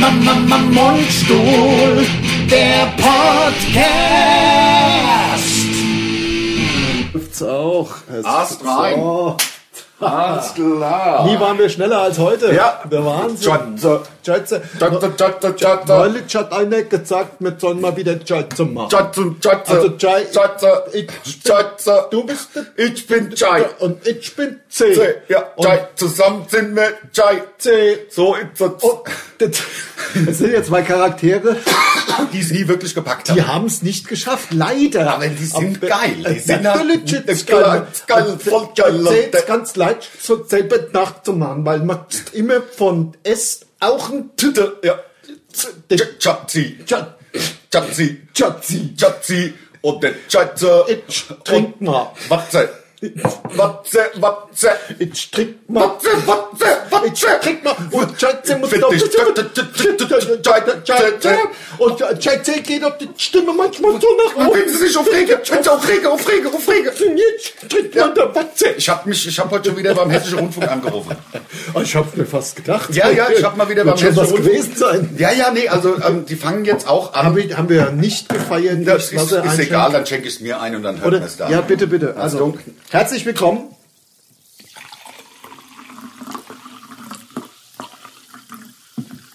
Mama, Mama, Mundstuhl, der Podcast. Läuft's auch. Ast rein. so. Alles klar. Nie waren wir schneller als heute. Ja. Der Wahnsinn. Schatze. Schatze. Schatze. Neulich hat einer gesagt, wir sollen mal wieder Schatze machen. Schatze, Schatze. Also. Ich- Schatze. Du bist der Ich bin Chai. Und ich bin C. C. Ja. Zusammen sind wir. C. So ist es. Das, sind jetzt zwei Charaktere, Die es nie wirklich gepackt die haben. haben es nicht geschafft. Leider. Aber die sind Aber- geil. Die Äh, sind natürlich halt- geil, geil, voll geil, ganz leicht so selber nachzumachen, weil man immer von S auch ein Titel. Ja. Schatz- Schatzi. Schatzi. Schatzi. Und der Schatze. Ich trink mal. Watze. Watze. Ich trink mal. Watze, Watze, Ich Watze. trink mal. Und Schatze muss ich- Schatze. Und Schatze geht auf die Stimme manchmal so nach Wenn unten. sie sich aufregen, wenn sie aufregen, aufregen, aufregen. Jetzt trinkt man der Watze. Ich habe mich, ich habe heute schon wieder beim Hessischen Rundfunk angerufen. Ich hab's mir fast gedacht. Ja, ja, ich hab mal wieder beim Hessischen gewesen sein. Ja, ja, nee, also ähm, die fangen jetzt auch an. Haben wir, wir nicht gefeiert. Das ist, egal, dann schenke ich es mir ein und dann hört Oder? man es da. Ja, bitte, bitte. Also, Achtung. Herzlich willkommen.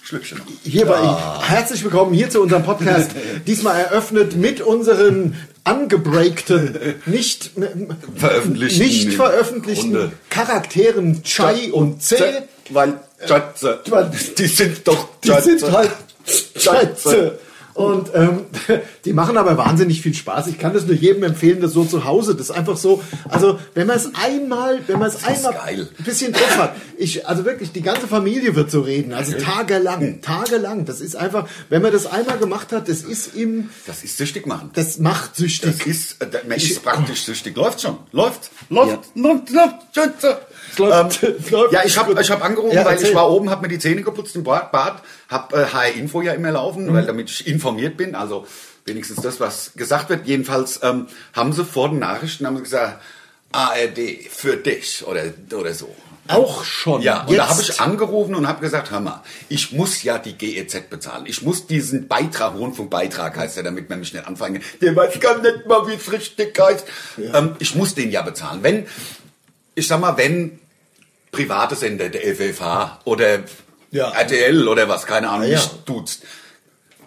Schlückchen. Hier bei Herzlich willkommen hier zu unserem Podcast. Diesmal eröffnet mit unseren angebreakten, nicht Veröffentlichten nicht veröffentlichten Runde. Charakteren Chai und C. Weil Schatze, Weil- die sind doch Die Schatze. sind halt Schätze. Und ähm, die machen aber wahnsinnig viel Spaß. Ich kann das nur jedem empfehlen, das so zu Hause. Das ist einfach so. Also wenn man es einmal, wenn man es einmal geil. ein bisschen drauf hat, ich also wirklich die ganze Familie wird so reden. Also Hm. tagelang, tagelang. Das ist einfach, wenn man das einmal gemacht hat, das ist im, Das ist süchtig machen. das macht süchtig. Das ist, äh, man ist praktisch süchtig. Läuft schon. Läuft. Läuft. Läuft. Läuft. Schatze. Läuft. Ähm, ja, ich habe ich hab angerufen, Ja, weil ich war oben, habe mir die Zähne geputzt im Bad, habe äh, HR Info ja immer laufen, Mhm. weil damit ich informiert bin, also wenigstens das, was gesagt wird. Jedenfalls ähm, haben sie vor den Nachrichten haben sie gesagt, ARD für dich oder, oder so. auch schon. Ja, und da habe ich angerufen und habe gesagt, hör mal, ich muss ja die GEZ bezahlen. Ich muss diesen Beitrag, Rundfunkbeitrag heißt ja, damit man mich nicht anfangen. Der weiß gar nicht mal, wie es richtig heißt. Ähm, ich muss den ja bezahlen. Wenn, ich sag mal, wenn private Sender, der FFH oder Ja. RTL oder was, keine Ahnung, Ja, ja. nicht tut's,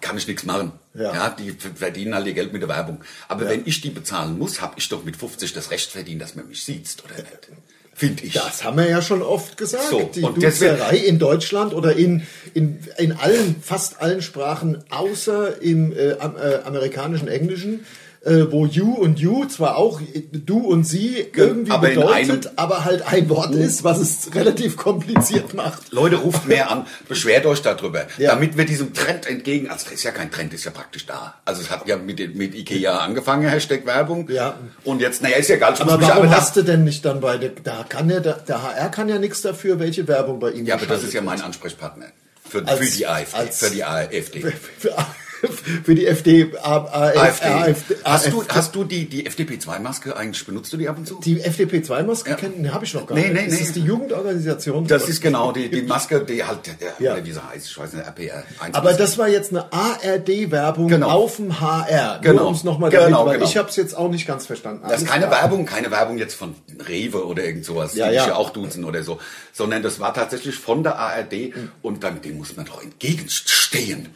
kann ich nichts machen. Ja. Ja. die verdienen halt ihr Geld mit der Werbung. Aber wenn ich die bezahlen muss, habe ich doch mit 50 das Recht verdient, dass man mich sieht, oder nicht? Finde ich. Das haben wir ja schon oft gesagt. So, die und Duzerei in Deutschland oder in, in, in allen, fast allen Sprachen, außer im äh, äh, amerikanischen Englischen, äh, wo you und you zwar auch du und sie irgendwie aber bedeutet, aber halt ein Wort ist, was es relativ kompliziert macht. Leute, ruft mehr an, beschwert euch darüber, Ja. damit wir diesem Trend entgegen, also das ist ja kein Trend, ist ja praktisch da. Also es hat ja mit, mit Ikea angefangen, Hashtag Werbung. Ja. Und jetzt, naja, ist ja egal, Aber warum aber hast du denn nicht dann bei der, da kann ja, der, der HR kann ja nichts dafür, welche Werbung bei ihm Ja, aber das ist ja mein Ansprechpartner. Für, Als- für die AfD, als- für die AfD. für, für die FD, AfD. AfD. Hast du, hast du die, die FDP-2-Maske eigentlich, benutzt du die ab und zu? Die FDP-2-Maske Ja. kennen, habe ich noch gar Nee, nicht. nee, ist nee. das die Jugendorganisation? Das ist genau die, die Maske, die halt, Ja. wie sie heißt, ich weiß nicht, RPR. 1 Aber das war jetzt eine ARD-Werbung Genau. auf dem HR. Genau. Nur um's noch mal Genau, damit, genau. ich habe es jetzt auch nicht ganz verstanden. Das ist keine klar. Werbung, keine Werbung jetzt von Rewe oder irgend sowas, Ja, die ja. ja auch duzen oder so, sondern das war tatsächlich von der ARD und dann dem muss man doch entgegenstehen.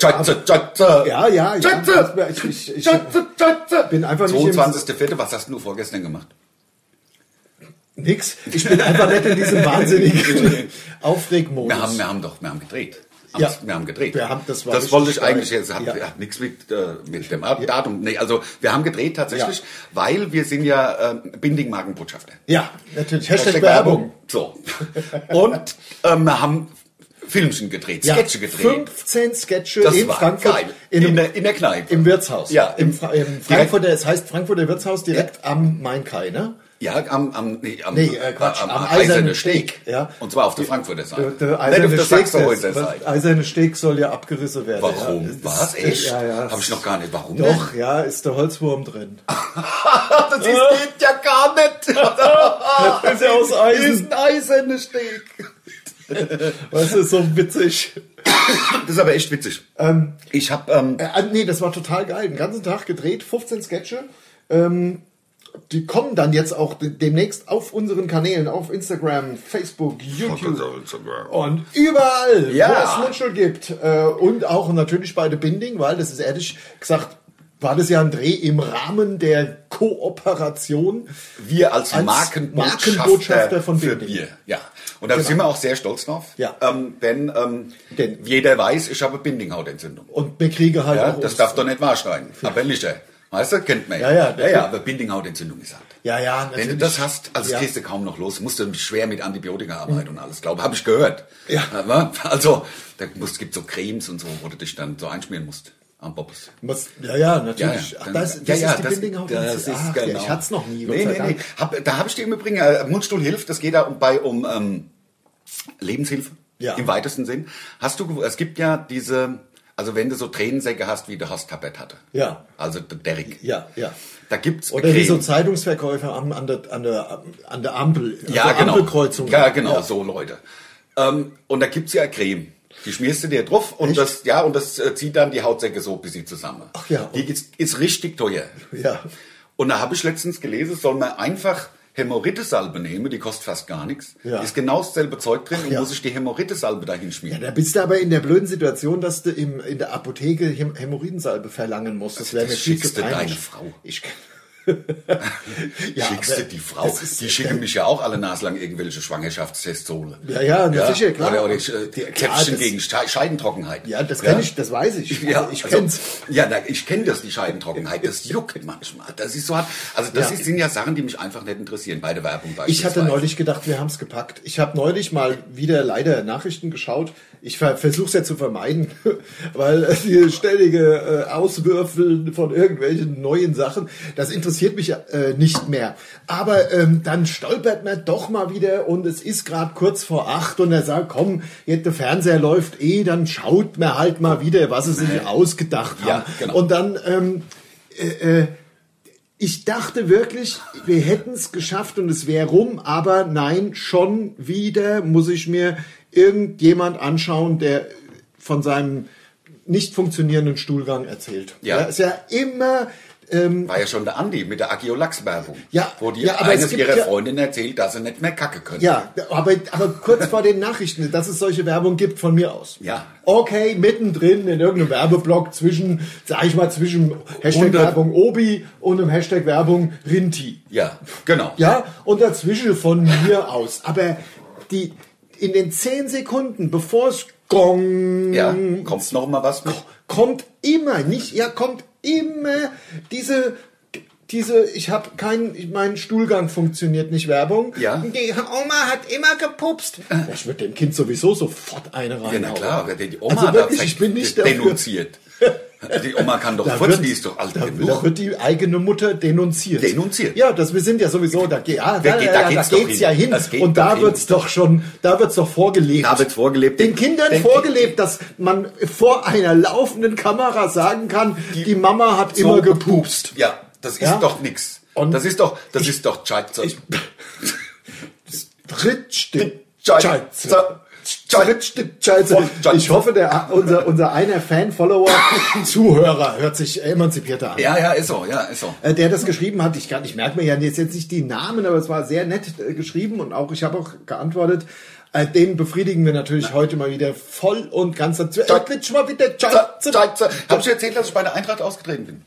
Schatze, Schatze, Ja, ja, ja. Schatze, Ich- ich- ich- Schatze, Schatze. bin einfach nicht im- 22.04., was hast du vorgestern gemacht? Nix. Ich bin einfach nicht in diesem wahnsinnigen Aufregmodus. Wir haben, wir haben doch, wir haben gedreht. Am- Ja. Wir haben gedreht. Wir haben- das war das wollte ich eigentlich jetzt, hat, Ja. hat nichts mit, äh, mit dem Datum. Nee, also wir haben gedreht tatsächlich, weil wir sind ja ähm, Binding-Markenbotschafter. Ja, natürlich. Hashtag, Hashtag Werbung. So. Und ähm, wir haben Filmchen gedreht, Ja, Sketche gedreht. 15 Sketche Das in Frankfurt. geil. In, In einem- der- in der Kneipe. Im Wirtshaus. Ja, Im, im- Fra im Frankfurter, es heißt Frankfurter Wirtshaus direkt am Main-Kai, ne? Ja, am, am, nee, am, Nee, äh, Quatsch, am, am Eisernen Eisernen Steg. Steg, ja. Und zwar auf der Frankfurter Seite. Der, der Nicht eiserne auf der Sachsenhäuser Seite. eiserne Steg soll ja abgerissen werden. Warum? Ja. Das Was? Echt? Ja, ja. Habe ich noch gar nicht. Warum Doch, ja, ist der Holzwurm drin. das ist, geht ja gar nicht. Das ist ja aus Eisen. ist ein eiserner Steg. Das ist so witzig. Das ist aber echt witzig. ich habe ähm, Äh, nee, das war total geil. Den ganzen Tag gedreht, 15 Sketche. Ähm, die kommen dann jetzt auch de- demnächst auf unseren Kanälen, auf Instagram, Facebook, YouTube und überall, Ja. wo es Mundschul gibt. Äh, und auch natürlich bei The Binding, weil das ist ehrlich gesagt, war das ja ein Dreh im Rahmen der Kooperation. wir als, Als Markenbotschafter, Markenbotschafter von für. Bier. Ja. Und da Genau. sind wir auch sehr stolz drauf. Ja. Ähm, denn, ähm, Denn- jeder weiß, ich habe Bindinghautentzündung. Und wir kriegen halt Ja, auch das darf doch nicht wahr sein. Aber Licher. Weißt du, kennt man Ja, ja, ja, ja, aber Bindinghautentzündung ist halt. Ja, ja, Wenn du natürlich. das hast, also Ja. gehst du kaum noch los. Musst du schwer mit Antibiotika arbeiten und alles, glaube habe ich gehört. Ja. Aber, also, da muss, gibt so Cremes und so, wo du dich dann so einschmieren musst am Bobbes. Was, ja, ja, natürlich. Ja, ja. Ach, das, das ja, ist die Bindinghaut. Das ist Ach, genau. ich hatte es noch nie. Nee, nee, nee. Hab, da habe ich dir im Übrigen, äh, Mundstuhl hilft, das geht da um, bei um ähm, Lebenshilfe Ja. im weitesten Sinn. Hast du, es gibt ja diese, also wenn du so Tränensäcke hast, wie der Horst Tappert hatte. Ja. Also der Derrick. Ja, ja. Da gibt's Oder wie so Creme. Zeitungsverkäufer am, an, der, an, der, an der Ampel. Ja, also genau. Ampelkreuzung. Ja, genau, Ja. so Leute. Ähm, und da gibt's ja Creme. Die schmierst du dir drauf und Echt? das, ja, und das äh, zieht dann die Hautsäcke so bis sie zusammen. Ach ja. Die ist, ist richtig teuer. Ja. Und da habe ich letztens gelesen, soll man einfach Hämorrhoidesalbe nehmen, die kostet fast gar nichts. Ja. Ist genau dasselbe Zeug drin und ja. muss ich die Hämorrhoidesalbe dahin Ja, schmieren. da bist du aber in der blöden Situation, dass du im, in der Apotheke Häm Hämorrhoidensalbe verlangen musst. Das wäre das mir viel zu peinlich. deine Frau. Ich, Schickst du die Frau? Die schicken mich ja auch alle naslang irgendwelche Schwangerschaftstests holen. Ja, ja, na sicher, klar. Oder, oder äh, Die- klar, Käpfchen das- gegen Schei- Scheidentrockenheit. Ja, das kenn ich, das weiß ich. Ja, Also ich also, kenn's. Ja, na, ich kenne das, die Scheidentrockenheit. Das juckt manchmal. Das ist so hart. Also das Ja. ist, sind ja Sachen, die mich einfach nicht interessieren bei der Werbung Ich beispielsweise. hatte neulich gedacht, wir haben es gepackt. Ich habe neulich mal wieder leider Nachrichten geschaut. Ich ver versuche es ja zu vermeiden, weil äh, die ständige äh, Auswürfeln von irgendwelchen neuen Sachen, das interessiert mich äh, nicht mehr. Aber ähm, dann stolpert man doch mal wieder und es ist gerade kurz vor acht und er sagt, komm, jetzt der Fernseher läuft eh, dann schaut man halt mal wieder, was sie sich ausgedacht haben. Ja, genau. Und dann ähm, äh, äh, ich dachte wirklich, wir hätten es geschafft und es wäre rum, aber nein, schon wieder muss ich mir irgendjemand anschauen, der von seinem nicht funktionierenden Stuhlgang erzählt. Ja. ist ja immer ähm, War ja schon der Andi mit der Agiolax-Werbung. Ja, Wo die ja, aber es eines ihrer ja- Freundinnen erzählt, dass sie nicht mehr kacke können. Ja, aber, aber kurz vor den Nachrichten, dass es solche Werbung gibt von mir aus. Ja. Okay, mittendrin in irgendeinem Werbeblock zwischen, sag ich mal, zwischen Hashtag Hundert- Werbung Obi und einem Hashtag Werbung Rinti. Ja, genau. Ja, und dazwischen von mir aus. Aber die, in den zehn Sekunden, bevor es gong, Ja, kommt noch mal was mit? kommt immer, nicht, ja, kommt immer diese, diese, ich habe keinen, mein Stuhlgang funktioniert nicht Werbung. Ja. Die Oma hat immer gepupst. Ich würde dem Kind sowieso sofort eine rein. Ja, na klar, die Oma Also hat wirklich, ich bin nicht denunziert. Die Oma kann doch Da wird- die ist doch alt da, genug. da wird die eigene Mutter denunziert. Denunziert. Ja, das, wir sind ja sowieso, da, ja, Da da, geht- da, da da geht's geht's, hin. ja hin. Geht Und da hin. wird's doch schon, da wird's doch vorgelebt. Da wird's vorgelebt. Den Kindern Den- vorgelebt, dass man vor einer laufenden Kamera sagen kann, die, Mama hat So immer gepupst. Ja, das ist Ja? doch nix. Und das ist doch, das ist doch Scheiße. Ich, Drittstück Scheiße. Ich hoffe, der, unser, unser einer Fan, Follower, Zuhörer hört sich emanzipierter an. Ja, ja, ist so, ja, ist so. Äh, der das geschrieben hat, ich, kann, ich merke mir ja jetzt, nicht die Namen, aber es war sehr nett äh, geschrieben und auch ich habe auch geantwortet. Äh, den befriedigen wir natürlich heute mal wieder voll und ganz dazu. Äh, mal wieder, Scheiße. Scheiße. Hab ich erzählt, dass ich bei der Eintracht ausgetreten bin?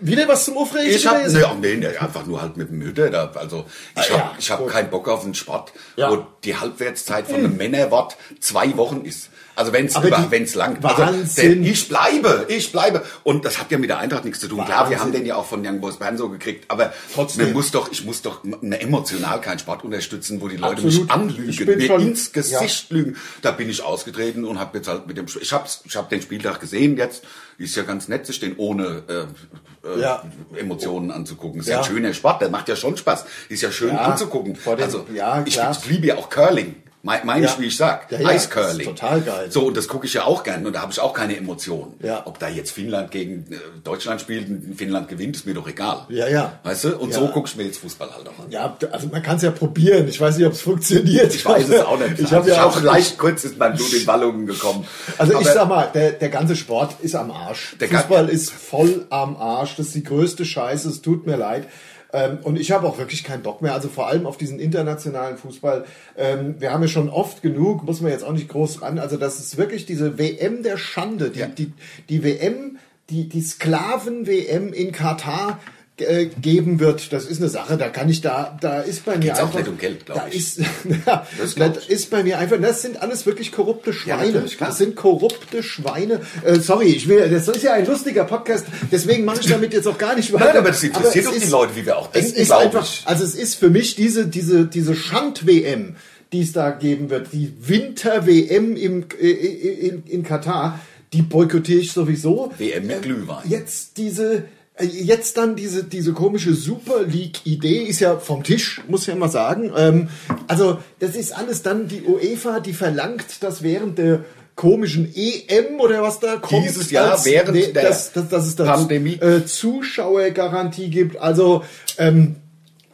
Wieder was zum Aufregen Ich habe nee, nee, nee, einfach nur halt mit dem Mütter. Da, also ich Ah, habe ja, ich hab keinen Bock auf einen Sport, Ja. Hm. wo die Halbwertszeit von einem Männerwort zwei Wochen ist. Also wenn es wenn's lang. Also, Wahnsinn. der, ich bleibe, ich bleibe. Und das hat ja mit der Eintracht nichts zu tun. Klar, wir Wahnsinn. haben den ja auch von Young Boys Bern so gekriegt. Aber Trotzdem. man muss doch, ich muss doch m- emotional keinen Sport unterstützen, wo die Leute Absolut. mich anlügen, mir schon- ins Gesicht lügen. Da bin ich ausgetreten und habe jetzt halt mit dem, ich habe ich hab den Spieltag gesehen jetzt. Ist ja ganz nett, sich den ohne äh, äh, Ja. Emotionen anzugucken. Ist ja. Ein schöner Sport, der macht ja schon Spaß. Ist ja schön Ja, anzugucken. vor dem- also ja, ich, ich liebe ja auch Curling. Meine mein ich, Ja. wie ich sag. Ja, ja, Eiscurling. total geil. So, und das gucke ich ja auch gern und da habe ich auch keine Emotionen. Ja. Ob da jetzt Finnland gegen äh, Deutschland spielt und Finnland gewinnt, ist mir doch egal. Ja, ja. Weißt du? Und Ja. so gucke ich mir jetzt Fußball halt auch an. Ja, also man kann es ja probieren. Ich weiß nicht, ob es funktioniert. Ich weiß es auch nicht. Ich habe ich ja auch leicht kurz ist mein Blut in Wallungen gekommen. Also ich Aber- sag mal, der, der ganze Sport ist am Arsch. Der Fußball ist voll am Arsch. Das ist die größte Scheiße. Es tut mir leid. Ähm, und ich habe auch wirklich keinen Bock mehr. Also vor allem auf diesen internationalen Fußball. Ähm, wir haben ja schon oft genug, muss man jetzt auch nicht groß ran. Also das ist wirklich diese WM der Schande. Die, Ja. die, die WM, die, die Sklaven-WM in Katar äh, geben wird, das ist eine Sache, da kann ich da, da ist bei mir geht's auch einfach, nicht um Geld, glaub da ich. ist, ja, Das das ist bei mir einfach, das sind alles wirklich korrupte Schweine. klar. das sind korrupte Schweine. Äh, sorry, ich will, das ist ja ein lustiger Podcast, deswegen mache ich damit jetzt auch gar nicht weiter. Nein, aber das interessiert es doch die ist- Leute, wie wir auch Es denken, ist glaub einfach, ich. also es ist für mich diese, diese, diese Schand-WM, die es da geben wird, die Winter-WM im, äh, in, in Katar, die boykottiere ich sowieso. WM mit Glühwein. Jetzt diese, äh, jetzt dann diese, diese komische Super League-Idee ist ja vom Tisch, muss ich ja mal sagen. Ähm, also, das ist alles dann die UEFA, die verlangt, dass während der komischen EM oder was da kommt, Dieses Jahr während der dass, dass, dass es da Pandemie. Äh, Zuschauergarantie gibt. Also, ähm,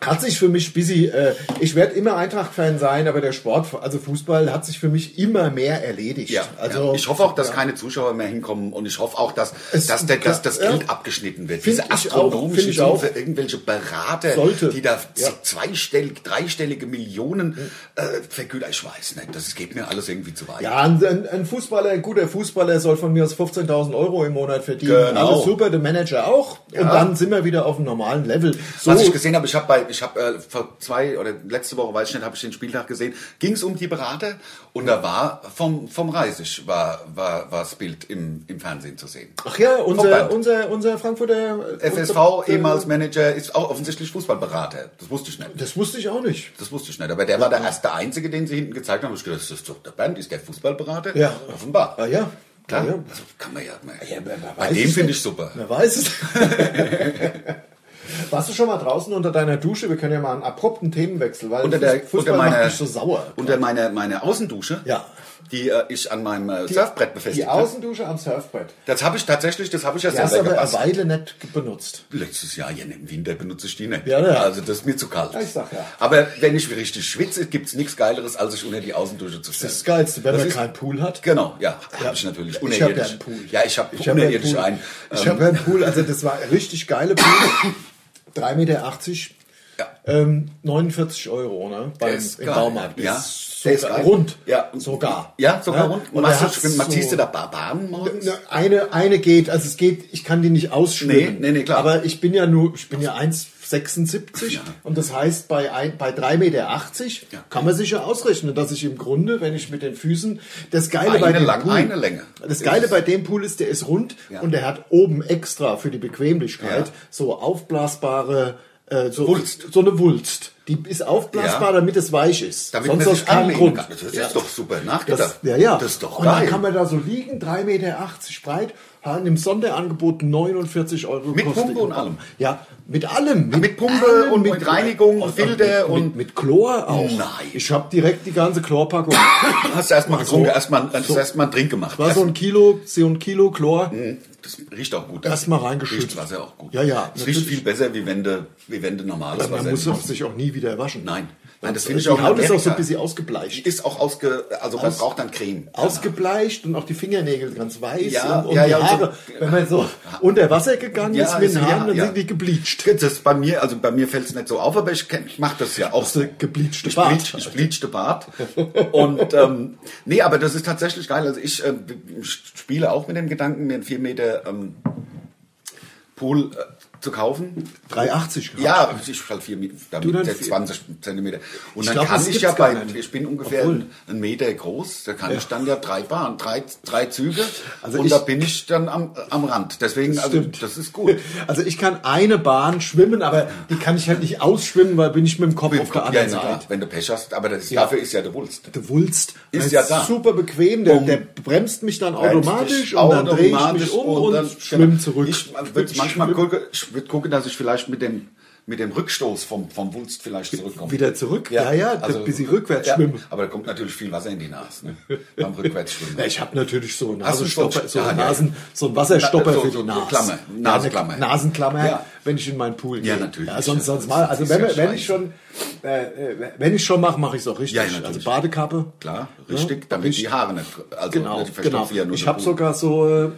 hat sich für mich busy, äh, ich werde immer Eintracht-Fan sein, aber der Sport, also Fußball, hat sich für mich immer mehr erledigt. Ja, also, ja. ich hoffe auch, dass ja. keine Zuschauer mehr hinkommen und ich hoffe auch, dass, Es- dass, der, dass das. Geld abgeschnitten wird. Diese astronomischen ich Summen für irgendwelche Berater, Sollte. die da zweistellig, dreistellige Millionen äh, vergüten. Ich weiß nicht, das geht mir alles irgendwie zu weit. Ja, ein, ein- Fußballer, ein guter Fußballer soll von mir aus 15.000 Euro im Monat verdienen. Genau. Alles super, der Manager auch. Und dann sind wir wieder auf einem normalen Level. So, Was ich gesehen habe, ich habe bei, ich habe äh, vor zwei oder letzte Woche, weiß ich nicht, habe ich den Spieltag gesehen, ging es um die Berater und da war vom vom Reisig war war war das Bild im im Fernsehen zu sehen. ach ja, unser, unser, unser Frankfurter... FSV, unser- ehemals Manager, ist auch offensichtlich Fußballberater. Das wusste ich nicht. Das wusste ich auch nicht. Das wusste ich nicht. Aber der war der erste Einzige, den sie hinten gezeigt haben. Ich gedacht, das ist doch der Bernd, ist der Fußballberater? Ja. Offenbar. Ah ja. Klar. Ja, ja. Also kann man ja. Man, Ja, wer bei dem finde ich super. Wer weiß es. Warst du schon mal draußen unter deiner Dusche? Wir können ja mal einen abrupten Themenwechsel, weil Unter der, Fußball unter meiner, macht mich so sauer. unter meiner, meiner Außendusche, Ja. die äh, ich an meinem äh, Surfbrett befestigt Die habe. Außendusche am Surfbrett. Das habe ich tatsächlich, das habe ich ja Die selber aber eine. Weile nicht benutzt. Letztes Jahr, ja, im Winter benutze ich die nicht. Ja, ja. Also das ist mir zu kalt. Ja, ich sag ja. Aber wenn ich richtig schwitze, gibt's nichts Geileres, als sich unter die Außendusche zu stellen. Das ist das Geilste, wenn Das man ist- keinen Pool hat. Genau, ja, habe ich natürlich. Ich habe ja einen Pool. Ja, ich habe Ich habe unerirdisch einen Pool. einen. Ich Ähm, habe einen Pool, also das war richtig geile Pool. 3,80 Meter. Ja. Ähm, 49 Euro, ne? Beim, Im. Baumarkt. Ja. Der ist rund. Ja. Sogar. Ja, sogar Ja. rund. Und machst er du, so- du da Ba- Bahn morgens? Ne, Eine, eine geht, also es geht, ich kann die nicht ausschwimmen. Nee, nee, nee, klar. Aber ich bin ja nur, ich bin ja 1,76 und das heißt, bei, ein, bei 3,80 Meter Ja. kann man sich ja ausrechnen, dass ich im Grunde, wenn ich mit den Füßen, das Geile Eine bei dem Lang- Pool, eine Länge. Das Geile bei dem Pool ist, der ist rund Ja. und der hat oben extra für die Bequemlichkeit Ja. so aufblasbare, äh, so, Wulst. so eine Wulst. Die ist aufblasbar, Ja. damit es weich ist. Damit Sonst aus anlegen Grund. kann. Das ist Ja. doch super Das, nachgedacht. ja, ja. Das ist doch und geil. dann kann man da so liegen, 3,80 Meter breit, haben im Sonderangebot 49 Euro Mit gekostet. Pumpe und allem? Ja, mit allem. Mit Pumpe und mit Reinigung, und, Filter und und- mit, mit Chlor auch. Nein. Ich habe direkt die ganze Chlorpackung. Hast du erstmal So. getrunken, erstmal hast du erstmal einen Trink gemacht. War so ein Kilo, so ein Kilo Chlor. Das riecht auch gut. Erstmal reingeschüttet. Riecht Wasser auch gut. Ja, ja, Es riecht viel besser, wie wenn du, wie wenn du normales Man Wasser muss nimmst. sich auch nie wieder waschen. Nein. Nein, das Die finde ich auch in Haut ist auch so ein bisschen ausgebleicht. Ist auch ausge, also man braucht dann Creme. Ausgebleicht und auch die Fingernägel ganz weiß Ja, und, und ja, die ja, so- Haare, wenn man so unter Wasser gegangen Ja, ist mit den Haaren, ja, dann ja. sind die gebleicht. Das ist bei mir, also bei mir fällt es nicht so auf, aber ich, ich mache das ja auch. Hast du gebleachte ich Bart? bleach, ich bleachte Bart. Und ähm, nee, aber das ist tatsächlich geil. Also ich äh, spiele auch mit dem Gedanken, mir einen 4 Meter ähm, Pool äh, zu kaufen. 380 Grad. Ja, ich halt vier damit vier- 20 Zentimeter. Und Ich dann glaub, kann das ich ja bei, ich bin ungefähr Obwohl. einen Meter groß, da kann ich dann ja drei Bahnen, drei, drei Züge Also und ich- da bin ich dann am, am Rand. Deswegen, also Stimmt. das ist gut. Also ich kann eine Bahn schwimmen, aber die kann ich halt nicht ausschwimmen, weil bin ich mit dem Kopf auf der ja, anderen na klar, Seite. wenn du Pech hast, aber das, Ja. dafür ist ja der Wulst. Der Wulst Ist das ja da. super bequem, der, der bremst mich dann Bremst automatisch und dann drehe ich mich um und, dann- schwimme genau. zurück. Ich würde manchmal gucken, ich würde gucken, dass ich vielleicht mit dem mit dem Rückstoß vom, vom Wulst vielleicht zurückkommen. Wieder zurück? Ja, ja, bis sie rückwärts ja, schwimmen. Aber da kommt natürlich viel Wasser in die Nase, ne? beim Rückwärtsschwimmen. Ja, ich habe natürlich so einen Nasenstopper, so, ja, einen ja. Nasen, so einen Wasserstopper Na, so- für die Nase. Klammer, Ja, Nasenklammer. Nasenklammer, Ja. Wenn ich in meinen Pool gehe. Ja, natürlich. Ja, sonst, sonst Das mal, also wenn, wenn ich schon, äh, äh, wenn ich schon mache, mache ich es auch richtig. Ja, natürlich. also Badekappe. Klar, richtig, damit die Haare nicht, also Genau, die verstopfen genau. ja nur Ich habe sogar so, äh,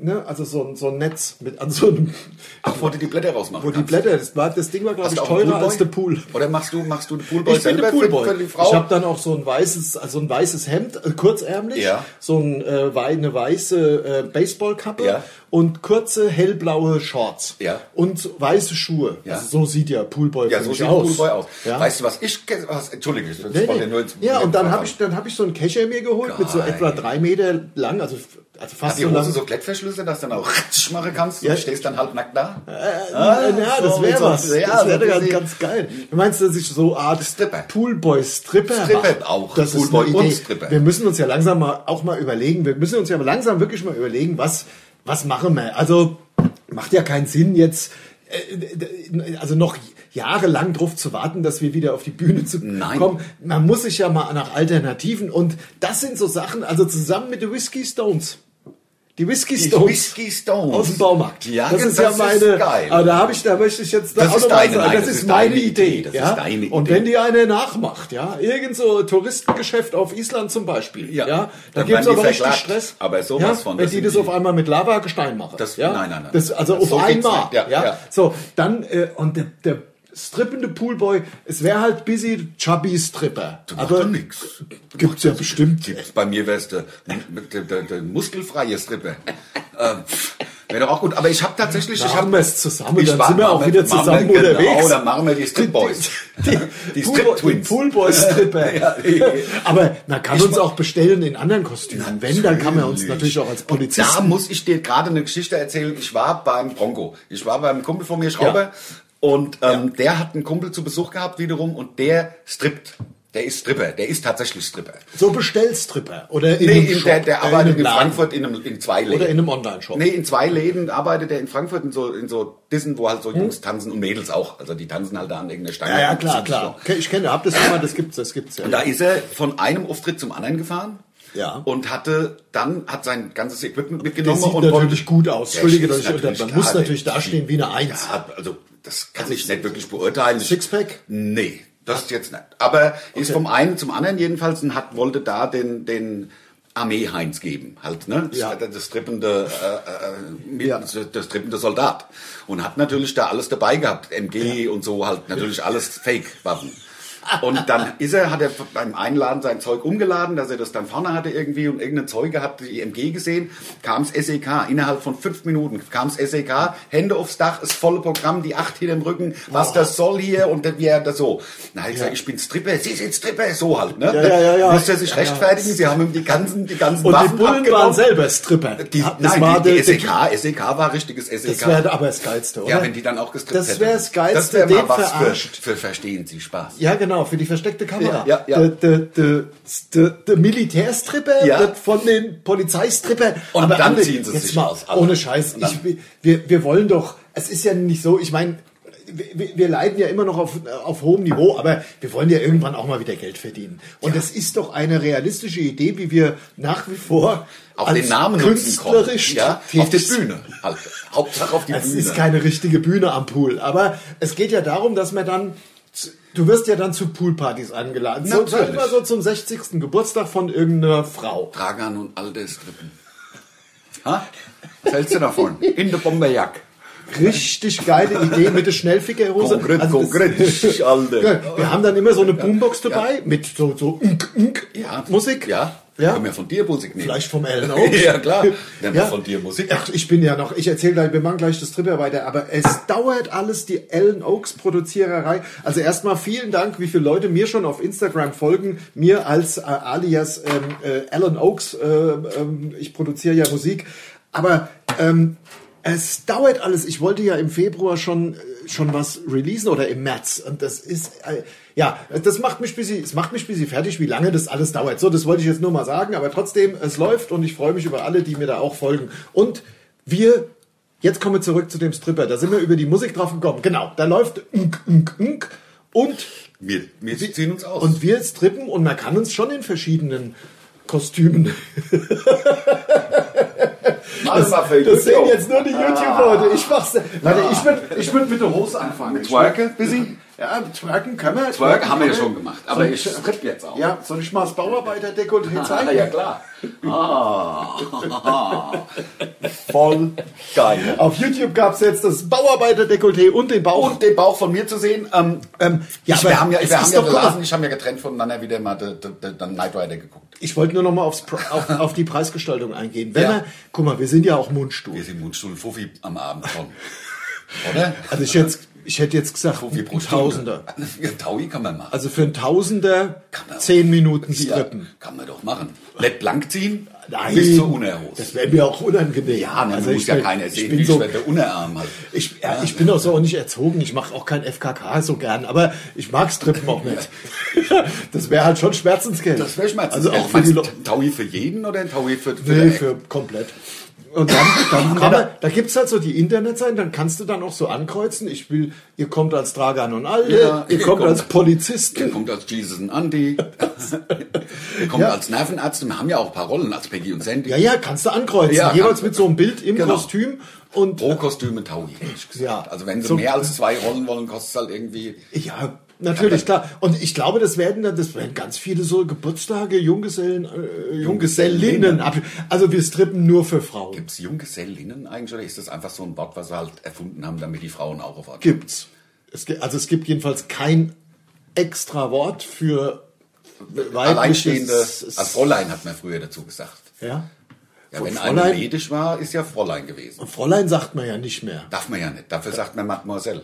ne, also so, ein- so ein Netz mit an so einem, Ach, wo du die Blätter rausmachen wo die kannst. Blätter, das, war, das Ding war glaube ich teurer als der? Pool. Oder machst du, machst du den Poolboy Ich bin der selber für- Poolboy. für die Frau? Ich habe dann auch so ein weißes, also ein weißes Hemd, äh, kurzärmlich, Ja. so ein, äh, eine weiße äh, Baseballkappe Ja. Und kurze hellblaue Shorts Ja. und weiße Schuhe. Ja. Also so sieht ja Poolboy Ja, so sieht aus. Poolboy aus. Ja. Weißt du, was ich, was, Entschuldige, ich Nee, nee. nur Ja, und dann habe ich, dann hab ich so einen Kescher mir geholt mit so Geil. etwa drei Meter lang, also, also Hat fast die so lang. Hose so Klettverschlüsse, dass du dann auch ratsch machen kannst Ja. und stehst dann halb nackt da? ja, das so, wäre so, was. ja, das wäre so ganz, ganz geil. Du meinst, dass ich so Art Stripper. Poolboy-Stripper Stripper mache? auch. Das ist Poolboy eine und Idee. Stripper. Wir müssen uns ja langsam mal auch mal überlegen. Wir müssen uns ja langsam wirklich mal überlegen, was, was machen wir? Also, macht ja keinen Sinn jetzt, äh, also noch jahrelang drauf zu warten, dass wir wieder auf die Bühne zu Nein. kommen. Man muss sich ja mal nach Alternativen und das sind so Sachen, also zusammen mit den Whiskey Stones. Die Whiskey Die Stones. Whiskey Stones. Aus dem Baumarkt. Ja, das das ist ja ist meine. geil. Aber da habe ich, da möchte ich jetzt Das auch ist deine, nein, das, das ist ist meine Idee. Idee, das ja? ist deine Und Idee. wenn die eine nachmacht, ja, irgend so Touristengeschäft auf Island zum Beispiel, ja, Ja. da Dann gibt es die aber richtig. Stress. Aber sowas ja, von, Wenn das die das die- auf einmal mit Lavagestein machen. Das- ja? nein, nein, nein. Das, also Das- auf so einmal. Ja, Ja, ja. So, dann, äh, und der, der strippende Poolboy, es wäre halt busy chubby Stripper. Macht Aber nix. gibt's ja bestimmt. Gibt's Bei mir wär's der, der, der, der muskelfreie Stripper. ähm, Wäre doch auch gut. Aber ich habe tatsächlich, ich habe es zusammen, dann war- sind wir auch wieder zusammen wir, unterwegs. Genau, dann machen wir die Strip Boys. Die, Die Poolboy- Strip Twins. die Poolboy-Stripper. Ja, Aber man kann Ich uns auch bestellen in anderen Kostümen. Wenn, dann kann man uns natürlich auch als Da Polizisten. muss ich dir gerade eine Geschichte erzählen. Ich war beim Bronco. Ich war beim Kumpel von mir, Schrauber. Ja. Und ähm, der hat einen Kumpel zu Besuch gehabt wiederum und der strippt. Der ist Stripper. Der ist tatsächlich Stripper. So Bestellstripper. Oder in Nee, einem in, Shop, der, der äh, arbeitet in, Laden. Frankfurt in, einem, in zwei Läden. Oder in einem Online-Shop. Nee, in zwei Läden arbeitet er in Frankfurt in so, in so Dissen, wo halt so Jungs tanzen und Mädels auch. Also die tanzen halt da an irgendeiner Stange. Ja, ja, klar, klar. so. Ich kenne, hab das mal, das gibt's, das gibt's ja. Und da ist er von einem Auftritt zum anderen gefahren. Ja. Und hatte dann, hat sein ganzes Equipment Der mitgenommen sieht und natürlich gut aus. Der Entschuldige, dass ich man muss der- natürlich dastehen wie eine Eins. Ja, also das kann ich nicht wirklich beurteilen. Sixpack? Nee, das jetzt nicht. Aber ist vom einen zum anderen jedenfalls und hat, wollte da den, den Armee-Heinz geben. Halt, ne? Das, Ja. das trippende, äh, äh, Ja. das, trippende Soldat. Und hat natürlich da alles dabei gehabt. MG und so halt natürlich alles Fake-Waffen. Und dann ist er, hat er beim Einladen sein Zeug umgeladen, dass er das dann vorne hatte irgendwie und irgendein Zeuge hat die MG gesehen, kam's SEK, innerhalb von fünf Minuten kam's SEK, Hände aufs Dach, das volle Programm, die acht hinter dem Rücken, was das soll hier und wie er das so. Na, ich gesagt, ich bin Stripper, Sie sind Stripper, so halt, ne? Ja, ja, ja, ja. Musste er sich Ja, ja. rechtfertigen, sie haben ihm die ganzen, die ganzen Und die Waffen Bullen abgenommen. waren selber Stripper. Die, das nein, war die, die SEK, SEK war richtiges SEK. Das wäre aber das Geilste, oder? ja, wenn die dann auch gestrippt Das hätten. wäre das Geilste, Das den mal was für, für Verstehen Sie Spaß. Ja, genau, für die versteckte Kamera. Ja, ja, ja. Der, der, der, der, Militärstripper Ja. wird von den Polizeistripper. Und Aber dann André, ziehen sie sich mal aus, alle. Ohne Scheiß. Ich, wir, wir wollen doch, es ist ja nicht so, ich meine, wir, wir leiden ja immer noch auf, auf hohem Niveau, aber wir wollen ja irgendwann auch mal wieder Geld verdienen. Und es ist doch eine realistische Idee, wie wir nach wie vor Auf den Namen künstlerisch Ja, auf die. Bühne. Hauptsache auf die Es Bühne. ist keine richtige Bühne am Pool. Aber es geht ja darum, dass man dann. Du wirst ja dann zu Poolpartys eingeladen. So, Natürlich. sag mal so zum 60. Geburtstag von irgendeiner Frau. Dragan und Alterstrippen. Ha? Was hältst du davon? In der Bomberjack. Richtig geile Idee mit der Schnellfickerhose. Konkret, Also das- konkret, Alter. Ja, Wir haben dann immer so eine Boombox dabei mit so, so unk, unk Ja. Musik. Ja. Ja. Wir von dir Musik nehmen? Vielleicht vom Alan Oaks. Ja, klar. Wir von dir Musik. Ach, ich bin ja noch, ich erzähle gleich, wir machen gleich das Tripper weiter, aber es dauert alles die Alan Oaks Produziererei. Also erstmal vielen Dank, wie viele Leute mir schon auf Instagram folgen, mir als äh, alias ähm, äh, Alan Oaks, äh, ähm, ich produziere ja Musik, aber ähm, es dauert alles. Ich wollte ja im Februar schon äh, schon was releasen oder im März und das ist äh, ja, das macht mich bisschen, es macht mich bisschen fertig, wie lange das alles dauert. So, das wollte ich jetzt nur mal sagen, aber trotzdem, es läuft und ich freue mich über alle, die mir da auch folgen. Und wir jetzt kommen wir zurück zu dem Stripper. Da sind wir über die Musik drauf gekommen. Genau, da läuft unk, unk, unk und Wir, wir ziehen uns aus. und wir strippen und man kann uns schon in verschiedenen Kostümen. Das, das sehen jetzt nur die YouTube-Leute. Ich mach's. Warte, ich würde ich würd mit der Hose anfangen. Würd- Twerke, busy? Ja, twerken können wir. Twerk haben wir ja schon gemacht, aber Soll ich strip jetzt auch. Ja, soll ich mal das Bauarbeiter-Dekolleté zeigen? ja klar. Ah. Voll geil. Auf YouTube gab es jetzt das Bauarbeiter-Dekolleté und den Bauch. Und den Bauch von mir zu sehen. Ähm, Ähm, ja, ich, wir haben ja, wir haben ja gelassen, ich habe ja getrennt voneinander wieder mal de Knight Rider geguckt. Ich wollte nur noch mal aufs, auf, auf die Preisgestaltung eingehen. Wenn Ja. wir, guck mal, wir sind ja auch Mundstuhl. Wir sind Mundstuhl Fuffi am Abend schon. Oder? Also ich, jetzt, ich hätte jetzt gesagt, Fuffi pro ein. Tausender. Ja, Taui kann man machen. Also für einen Tausender zehn Minuten Ja, strippen. kann man doch machen. Nicht blank ziehen, Nein, bis zur Unerhose. das wäre mir auch unangenehm. Ja, man also muss ich ja bin- keiner ich sehen, bin wie so, ich der Unerarm halt. ich, ja, ich bin auch so auch nicht erzogen. Ich mache auch kein FKK so gern, aber ich mag Strippen auch nicht. das wäre halt schon Schmerzensgeld. Das wäre schmerzhaft. Also auch für die ein Taui für jeden oder ein Taui für, für Nee, für komplett. Und dann, dann kann man, da gibt's halt so die Internetseiten, dann kannst du dann auch so ankreuzen, ich will, ihr kommt als Dragan und Alde, Ja, ihr ihr kommt kommt- als Polizisten. Der kommt als Jesus und Andy. Der kommt Ja. als Nervenarzt. Wir haben ja auch ein paar Rollen als Peggy und Sandy. Ja, ja, kannst du ankreuzen. Ja, Jeweils mit so einem Bild im Genau. Kostüm. Und Pro Kostüme Taui. Ja. Also wenn sie So- mehr als zwei Rollen wollen, kostet es halt irgendwie. ja, natürlich, klar. Und ich glaube, das werden dann, das werden ganz viele so Geburtstage, Junggesellen, äh, Junggesellinnen. Also wir strippen nur für Frauen. Gibt es Junggesellinnen eigentlich oder ist das einfach so ein Wort, was sie halt erfunden haben, damit die Frauen auch auf Ort Gibt's. Es gibt. Also es gibt jedenfalls kein extra Wort für Alleinstehende, weibliches- als Fräulein hat man früher dazu gesagt. Ja. Ja, wenn Fräulein- eine medisch war, ist ja Fräulein gewesen. Fräulein sagt man ja nicht mehr. Darf man ja nicht. Dafür sagt man Mademoiselle.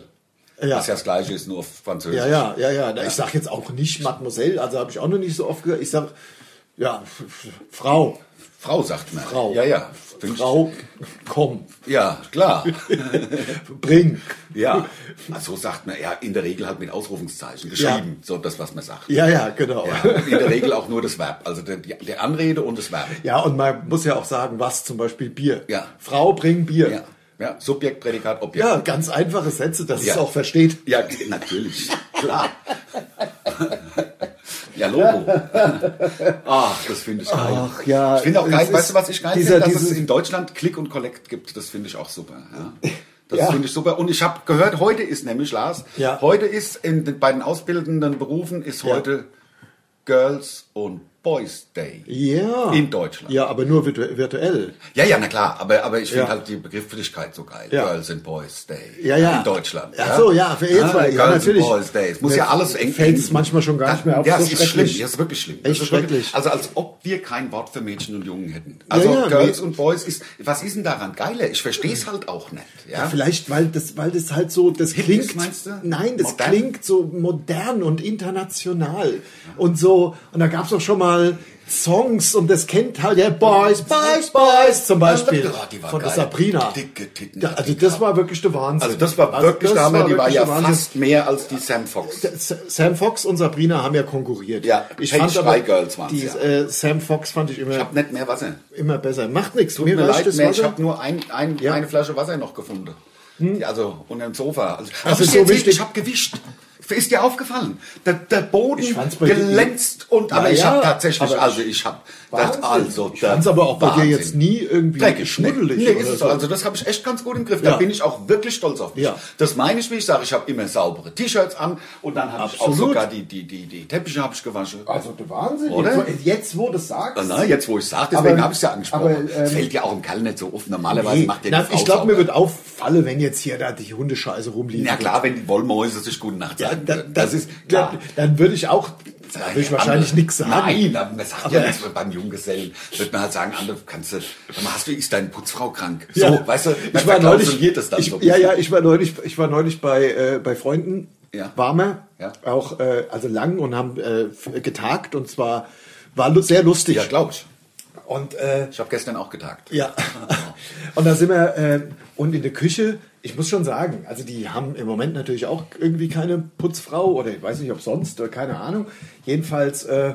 Ja. Was ja das gleiche ist, nur auf Französisch. Ja, ja, ja, ja. Ich sag jetzt auch nicht Mademoiselle, also habe ich auch noch nicht so oft gesagt. Ich sag, ja, Frau, Frau sagt man. Frau. Ja, ja. Frau, komm, Ja, klar. bring. Ja, also so sagt man, ja, in der Regel halt mit Ausrufungszeichen geschrieben, so das, was man sagt. Ja, ja, genau. Ja, in der Regel auch nur das Verb, also der, die- der Anrede und das Verb. Ja, und man muss ja auch sagen, was zum Beispiel Bier. Ja. Frau, bring Bier. Ja, ja Subjekt, Prädikat, Objekt. Ja, ganz einfache Sätze, dass Ja. es auch versteht. Ja, natürlich, klar. ja, Logo. Ach, das finde ich geil. Ach, ja, Ich finde auch geil, weißt du, was ich geil dieser- finde, dass es in Deutschland Click und Collect gibt. Das finde ich auch super. Ja. Das Ja. finde ich super. Und ich habe gehört, heute ist nämlich, Lars, Ja. heute ist in, den- bei den ausbildenden Berufen ist heute Girls und Boys Day. Ja. In Deutschland. Ja, aber nur virtu virtuell. Ja, ja, na klar, aber, aber ich finde Ja. halt die Begrifflichkeit so geil. Ja. Girls and Boys Day. Ja, ja. In Deutschland. Ach so, ja, für jetzt mal- ja, Girls natürlich. and Boys Day. Es muss ja alles eng Fällt es manchmal schon gar nicht mehr auf. Ja, so es ist schlimm. Ja, es ist wirklich schlimm. Echt Das ist wirklich- schrecklich. Also als ob wir kein Wort für Mädchen und Jungen hätten. Also ja, Girls nee. und Boys ist, was ist denn daran geiler? Ich verstehe es halt auch nicht. Ja? Vielleicht, weil das, weil das halt so, das Hip klingt, ist, meinst du? nein, das Modern? klingt so modern und international und so. Und da gab es auch schon mal Songs und das kennt halt der Boys, Boys, Boys zum Beispiel Ja, war von der. Sabrina. Dicke Titten, Ja, also das war wirklich der Wahnsinn. Also das war Also wirklich das der Hammer. Die war ja Wahnsinn. fast mehr als die Sam Fox. Sam Fox und Sabrina haben ja konkurriert. Ja, ich Page fand aber Girls waren's, die, ja. äh, Sam Fox fand ich immer, Ich habe nicht mehr Wasser. immer besser. Macht nichts. Tut mir, reicht leid, mehr. ich habe nur ein, ein, Ja. eine Flasche Wasser noch gefunden. Die, also unter dem Sofa. Also, Das hab ist ich so wichtig. Ich habe gewischt. Ist dir aufgefallen? Der, der Boden Ich glänzt und Ja, aber ich ja, habe tatsächlich, aber also ich habe das Wahnsinn. also Ich fand's aber auch bei dir Wahnsinn. jetzt nie irgendwie Dreckig, schmuddelig Nee, ist es so. so. Also das habe ich echt ganz gut im Griff. Da Ja. bin ich auch wirklich stolz auf mich. Ja. Das meine ich, wie ich sage, ich habe immer saubere T-Shirts an und dann habe ich auch sogar die, die, die, die Teppiche habe ich gewaschen. Also der Wahnsinn. Oder? Jetzt, wo du es sagst. Ah, Na, jetzt wo ich sage, deswegen habe ich es ja angesprochen. aber, ähm, das fällt ja auch im Kerl nicht so oft. Normalerweise Nee, macht der Frau ich glaube, mir wird auffallen, wenn jetzt hier da die Hundescheiße rumliegt. Ja klar, wenn die Wollmäuse sich gute Nacht sagen. Da, können. das ist klar. Dann, dann würde ich auch, da würde ich wahrscheinlich nichts sagen. Nein, man sagt ja Aber- nicht, beim Junggesellen wird man halt sagen, andere kannst du, hast du, ist deine Putzfrau krank? So, Ja. weißt du, ich war neulich, das dann ich, so. ja, ja, ich war neulich, ich war neulich bei, äh, bei Freunden, Ja. warmer, Ja. auch, äh, also lang und haben äh, getagt und zwar war lu sehr lustig. Ja, glaub ich. Und äh, Ich habe gestern auch getagt. Ja. Und da sind wir, äh, und in der Küche, ich muss schon sagen, also die haben im Moment natürlich auch irgendwie keine Putzfrau oder ich weiß nicht, ob sonst, oder keine Ahnung. Jedenfalls, äh,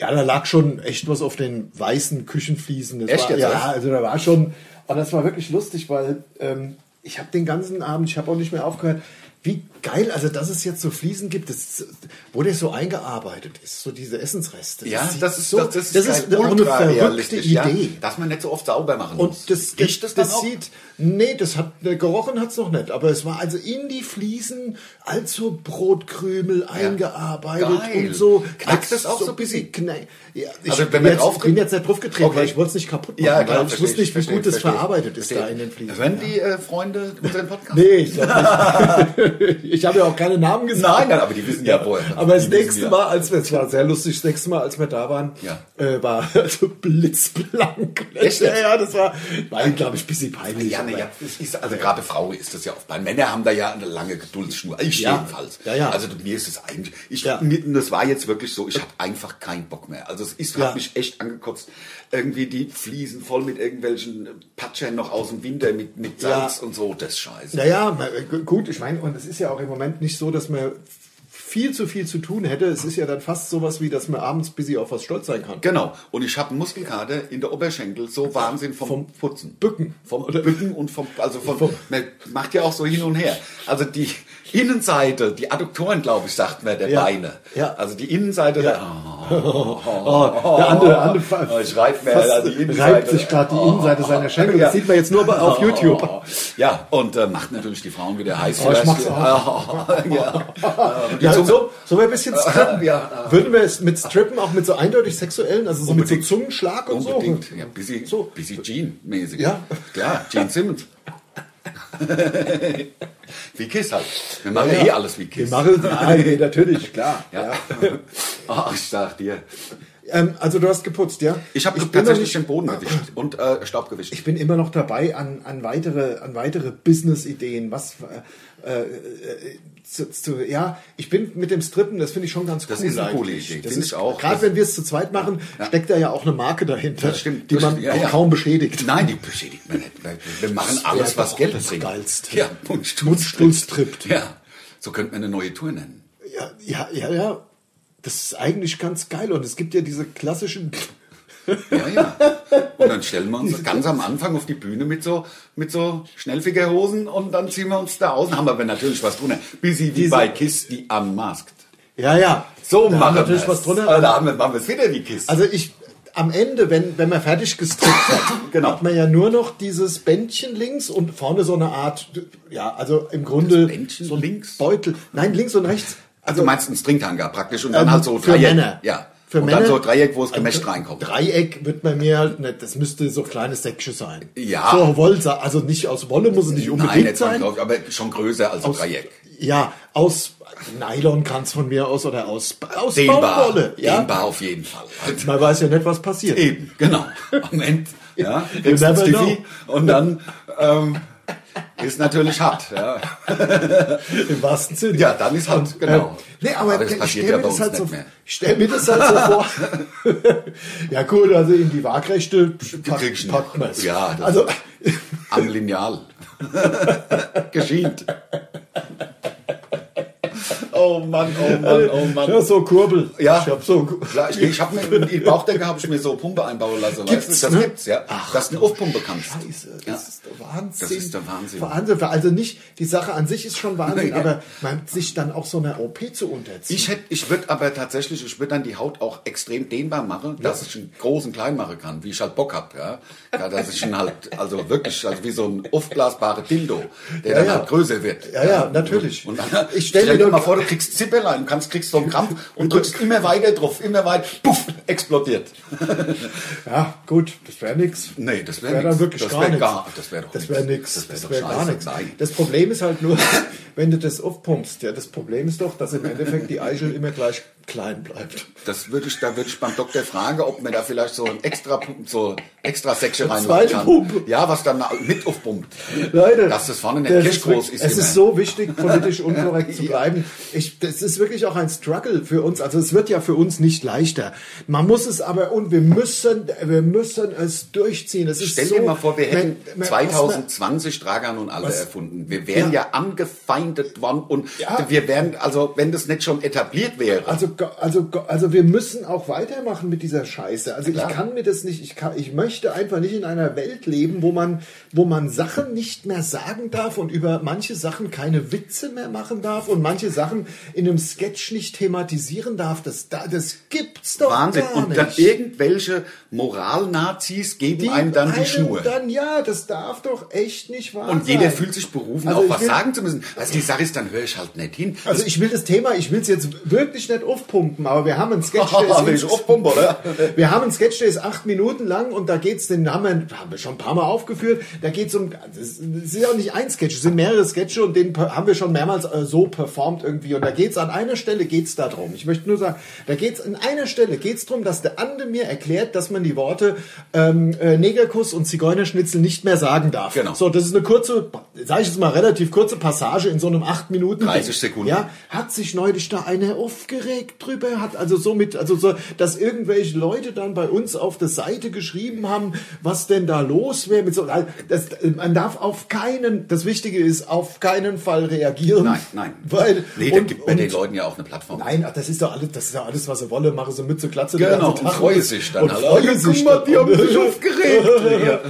ja, da lag schon echt was auf den weißen Küchenfliesen. Das Echt war, jetzt, Ja, also da war schon, und das war wirklich lustig, weil ähm, ich habe den ganzen Abend, ich habe auch nicht mehr aufgehört. Wie geil, also dass es jetzt so Fliesen gibt, das, wo der so eingearbeitet ist, so diese Essensreste. Ja, sieht das ist so, das, ist, das ist auch eine verrückte realistisch, ja, Idee. dass man nicht so oft sauber machen muss. Und das, Riecht das, das, das, sieht, nee, das hat, ne, gerochen hat's noch nicht, aber es war also in die Fliesen als so Brotkrümel eingearbeitet Geil. und so. Knackt das auch so ein bisschen? Knall. Ja, ich Also, wenn bin, jetzt, drauf- bin jetzt nicht draufgetreten, Okay. weil ich wollte es nicht kaputt machen, Ja, klar, weil ich wusste nicht, wie gut das verarbeitet ist da in den Fliesen. Hören die äh, Freunde unseren Podcast? Nee, ich glaub nicht. ich habe ja auch keine Namen gesagt. Nein, nein, aber die wissen ja wohl. Aber das nächste. Mal, als wir, es war sehr lustig, das nächste Mal, als wir da waren, Ja. äh, war also blitzblank. Echt Ja, ja, das war, war glaube ich, ein bisschen peinlich. Ja, ne, ja, ist, also gerade Frau ist das ja oft. Bei Männern haben da ja eine lange Geduldsschnur. Ich Ja. jedenfalls. Ja, ja. Also mir ist es eigentlich, ich, Ja. das war jetzt wirklich so, ich habe einfach keinen Bock mehr. Also es ist, hat mich echt angekotzt. Irgendwie die Fliesen voll mit irgendwelchen Patschern noch aus dem Winter mit, mit Salz Ja. und so, das scheiße. Naja, gut, ich meine, und es ist ja auch im Moment nicht so, dass man viel zu viel zu tun hätte. Es ist ja dann fast sowas wie, dass man abends bis auf was stolz sein kann. Genau. Und ich habe einen Muskelkater in der Oberschenkel, so Wahnsinn vom, Vom Putzen. Bücken. Vom Oder- Bücken und vom, also vom, man macht ja auch so hin und her. Also die Innenseite, die Adduktoren, glaube ich, sagt man, der Ja. Beine. Ja. Also die Innenseite, der, Oh, der andere, andere Oh, ich reib mir fast da die Innenseite. reibt sich gerade die Innenseite seiner Schenkel. Das sieht man jetzt nur auf YouTube. Ja, und äh, macht natürlich die Frauen wieder heiß. Oh, ich mach's auch. ja. Ja, Zum- so, so ein bisschen strippen. Ja. Würden wir es mit Strippen auch mit so eindeutig sexuellen, also so mit so Unbedingt. Zungenschlag und Unbedingt. so? Ja, busy, So. busy Gene-mäßig. Ja. Klar, Gene Simmons. wie Kiss halt. Wir machen ja, Ja. eh alles wie Wir Kiss. machen, nein, nee, natürlich, klar. Ja. oh, ich sag dir. Ähm, also du hast geputzt, ja? Ich habe tatsächlich nicht- den Boden gewischt und äh, Staub gewischt. Ich bin immer noch dabei an, an weitere, an weitere Business-Ideen. Was, äh, äh, zu, zu, ja, ich bin mit dem Strippen, das finde ich schon ganz Das cool. ist eine coole. Idee, Das ist ich auch. Gerade wenn wir es zu zweit machen, steckt da ja auch eine Marke dahinter, Das stimmt. die man. Ja, auch ja. kaum beschädigt. Nein, die beschädigt man nicht. Wir- machen Das alles, was Geld bringt. Geilste. Ja, Mundstuhl Mundstuhl strippt. Ja, so könnte man eine neue Tour nennen. Ja, ja, ja, ja. Das ist eigentlich ganz geil. Und es gibt ja diese klassischen. Ja, ja. Und dann stellen wir uns ganz am Anfang auf die Bühne mit so, mit so Schnellfickerhosen und dann ziehen wir uns da aus. Dann haben wir aber natürlich was drunter. Busy wie Diese- bei Kiss, die Unmasked. Ja, ja. So da machen haben wir natürlich was drunter. Äh, Da haben wir, machen wir es wieder wie Kiss. Also ich am Ende, wenn, wenn man fertig gestrickt hat, Genau. hat man ja nur noch dieses Bändchen links und vorne so eine Art, ja, also im Grunde Bändchen so ein links? Beutel. Nein, links und rechts. Also du meinst einen Stringtanger praktisch und dann Ähm, halt so für Dreieck. Männer. Ja. Für und Männer. dann so Dreieck, wo es gemischt Ein reinkommt. Dreieck wird bei mir halt nicht, das müsste so kleines Säckchen sein. Ja. So Wolle, also nicht aus Wolle muss es nicht Nein, unbedingt nicht sein. zwangsläufig, aber schon größer als ein Dreieck. Ja, aus Nylon kann es von mir aus oder aus, aus Dehnbar. Baumwolle. Ja? Dehnbar auf jeden Fall. Also, Man weiß ja nicht, was passiert. Eben, genau. Am Ende, ja, You du never know. und dann ähm, ist natürlich hart. Ja, Im wahrsten Sinne. ja dann ist halt, genau. Äh, nee, aber, das ich passiert stell ja mir das halt so, stell mir das halt so vor. ja gut, also in die Waagrechte packt nicht. man es. Ja, also Am Lineal. Geschieht. Oh Mann, oh Mann, oh Mann. ja, so Kurbel. Ja. Ich hab so Klar, ich, ich habe mir in die Bauchdecke habe ich mir so Pumpe einbauen lassen. Gibt's, weißt du? Das ne? gibt's, ja. dass du eine Aufpumpe kannst. Scheiße, das Ja. ist der Wahnsinn. Das ist der Wahnsinn. Wahnsinn. Also nicht, die Sache an sich ist schon Wahnsinn, Ja. aber man sich dann auch so einer OP zu unterziehen. Ich hätte, ich würde aber tatsächlich, ich würde dann die Haut auch extrem dehnbar machen, dass ich einen großen klein machen kann, wie ich halt Bock hab, ja. ja dass ich ihn halt, also wirklich, also wie so ein aufblasbarer Dildo, der Ja, dann ja. halt größer wird. Ja, ja, natürlich. Und dann, Ich ich stell mir mal vor, du kriegst Zipperlein, kannst, kriegst so einen Krampf und drückst immer weiter drauf, immer weiter, puff, explodiert. Ja, gut, das wäre nix. Nee, das wär wär dann wirklich Das gar wär nichts. gar- das wär doch Das wäre nix. Das wär wäre gar scheiße. nichts. Das Problem ist halt nur, wenn du das aufpumpst. Ja, das Problem ist doch, dass im Endeffekt die Eichel immer gleich klein bleibt. Das würde ich, da würde ich beim Doktor fragen, ob man da vielleicht so ein extra, so extra Säckchen rein zweite kann. Pumpe. Ja, was dann mit aufpumpt. Leute, Dass das vorne nicht das wirklich- ist Es immer. ist so wichtig, politisch unkorrekt zu bleiben. Ich, das ist wirklich auch ein Struggle für uns. Also es wird ja für uns nicht leichter. Man muss es aber und wir müssen, wir müssen es durchziehen. Es Stell so, dir mal vor, wir hätten was man- 2020 Dragan und alle Was? erfunden. Wir wären Ja. ja, angefeindet worden und Ja. wir wären, also wenn das nicht schon etabliert wäre. Also also, also wir müssen auch weitermachen mit dieser Scheiße. Also Klar. ich kann mir das nicht, ich kann, ich möchte einfach nicht in einer Welt leben, wo man, wo man Sachen nicht mehr sagen darf und über manche Sachen keine Witze mehr machen darf und manche Sachen in einem Sketch nicht thematisieren darf. Das, da, das gibt's doch Wahnsinn. gar Und nicht. dann irgendwelche Moralnazis geben einem dann die Schnur. Dann, ja, das darf doch echt nicht wahr Und sein. jeder fühlt sich berufen, Also auch was will- sagen zu müssen. Also die Sache ist, dann höre ich halt nicht hin. Also ich will das Thema, ich will es jetzt wirklich nicht aufpumpen, aber wir haben einen Sketch, der ist, wir haben einen Sketch, der ist acht Minuten lang und da geht's, den haben wir, haben wir schon ein paar Mal aufgeführt, da geht's um, das ist ja auch nicht ein Sketch, es sind mehrere Sketche und den haben wir schon mehrmals äh, so performt irgendwie und da geht's an einer Stelle geht's da drum. Ich möchte nur sagen, da geht's an einer Stelle geht's drum, dass der Ande mir erklärt, dass man die Worte ähm, äh, Negerkuss und Zigeunerschnitzel nicht mehr sagen darf. Genau. So, das ist eine kurze, sage ich jetzt mal relativ kurze Passage in so einem acht Minuten. 30 Sekunden. Ja, hat sich neulich da einer aufgeregt drüber, hat also somit, also so, dass irgendwelche Leute dann bei uns auf der Seite geschrieben haben, was denn da los wäre mit so, das, man darf auf keinen, das Wichtige ist, auf keinen Fall reagieren. Nein, nein. Weil, nee, da und- gibt man den Leuten ja auch eine Plattform. Nein, ach, das ist doch alles, das ist ja alles, was sie wollen, machen sie Mütze, Glatze Genau, und freue sich dann. Und freue sich dann. die haben sich aufgeregt. Ja.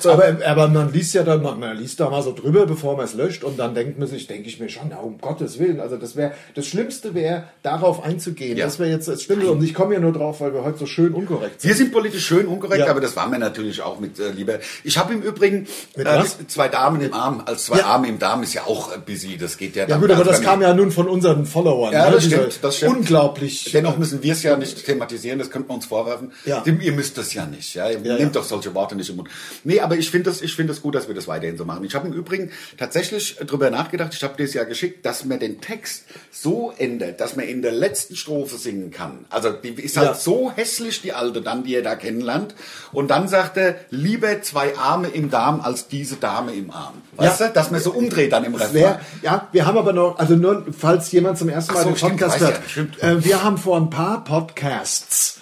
So, aber, aber man liest ja dann, man, man liest da mal so drüber, bevor man es löscht und dann denkt man sich, denke ich mir schon, na, um Gottes Willen, also das wäre, das Schlimmste wäre, darauf einzugehen. Ja. Das wäre jetzt das Schlimme und ich komme ja nur drauf, weil wir heute so schön unkorrekt sind. Wir sind politisch schön unkorrekt, Ja. aber das waren wir natürlich auch mit äh, lieber. Ich habe im Übrigen Mit äh, zwei Damen im Arm. Als zwei Ja. Arme im Darm ist ja auch äh, busy. Das geht ja. Ja gut, aber das kam ja nun von unseren Followern. Ja, ne? das stimmt, das stimmt. Unglaublich. Dennoch müssen wir es ja nicht thematisieren, das könnte man uns vorwerfen. Ja. Dem, ihr müsst das ja nicht. Ja? Ihr Nehmt doch solche Worte nicht im Mund. Nee, aber ich finde das, ich finde das gut, dass wir das weiterhin so machen. Ich habe im Übrigen tatsächlich drüber nachgedacht, ich habe dir es ja geschickt, dass man den Text so ändert, dass man in der letzten Strophe singen kann. Also die ist halt Ja. so hässlich, die alte dann, die er da kennenlernt. Und dann sagt er, lieber zwei Arme im Darm als diese Dame im Arm. Weißt Ja. du? Dass man so umdreht dann im Refrain. ja, wir haben aber noch, also nur, falls jemand zum ersten Mal so, den stimmt, Podcast hört, ja, äh, wir haben vor ein paar Podcasts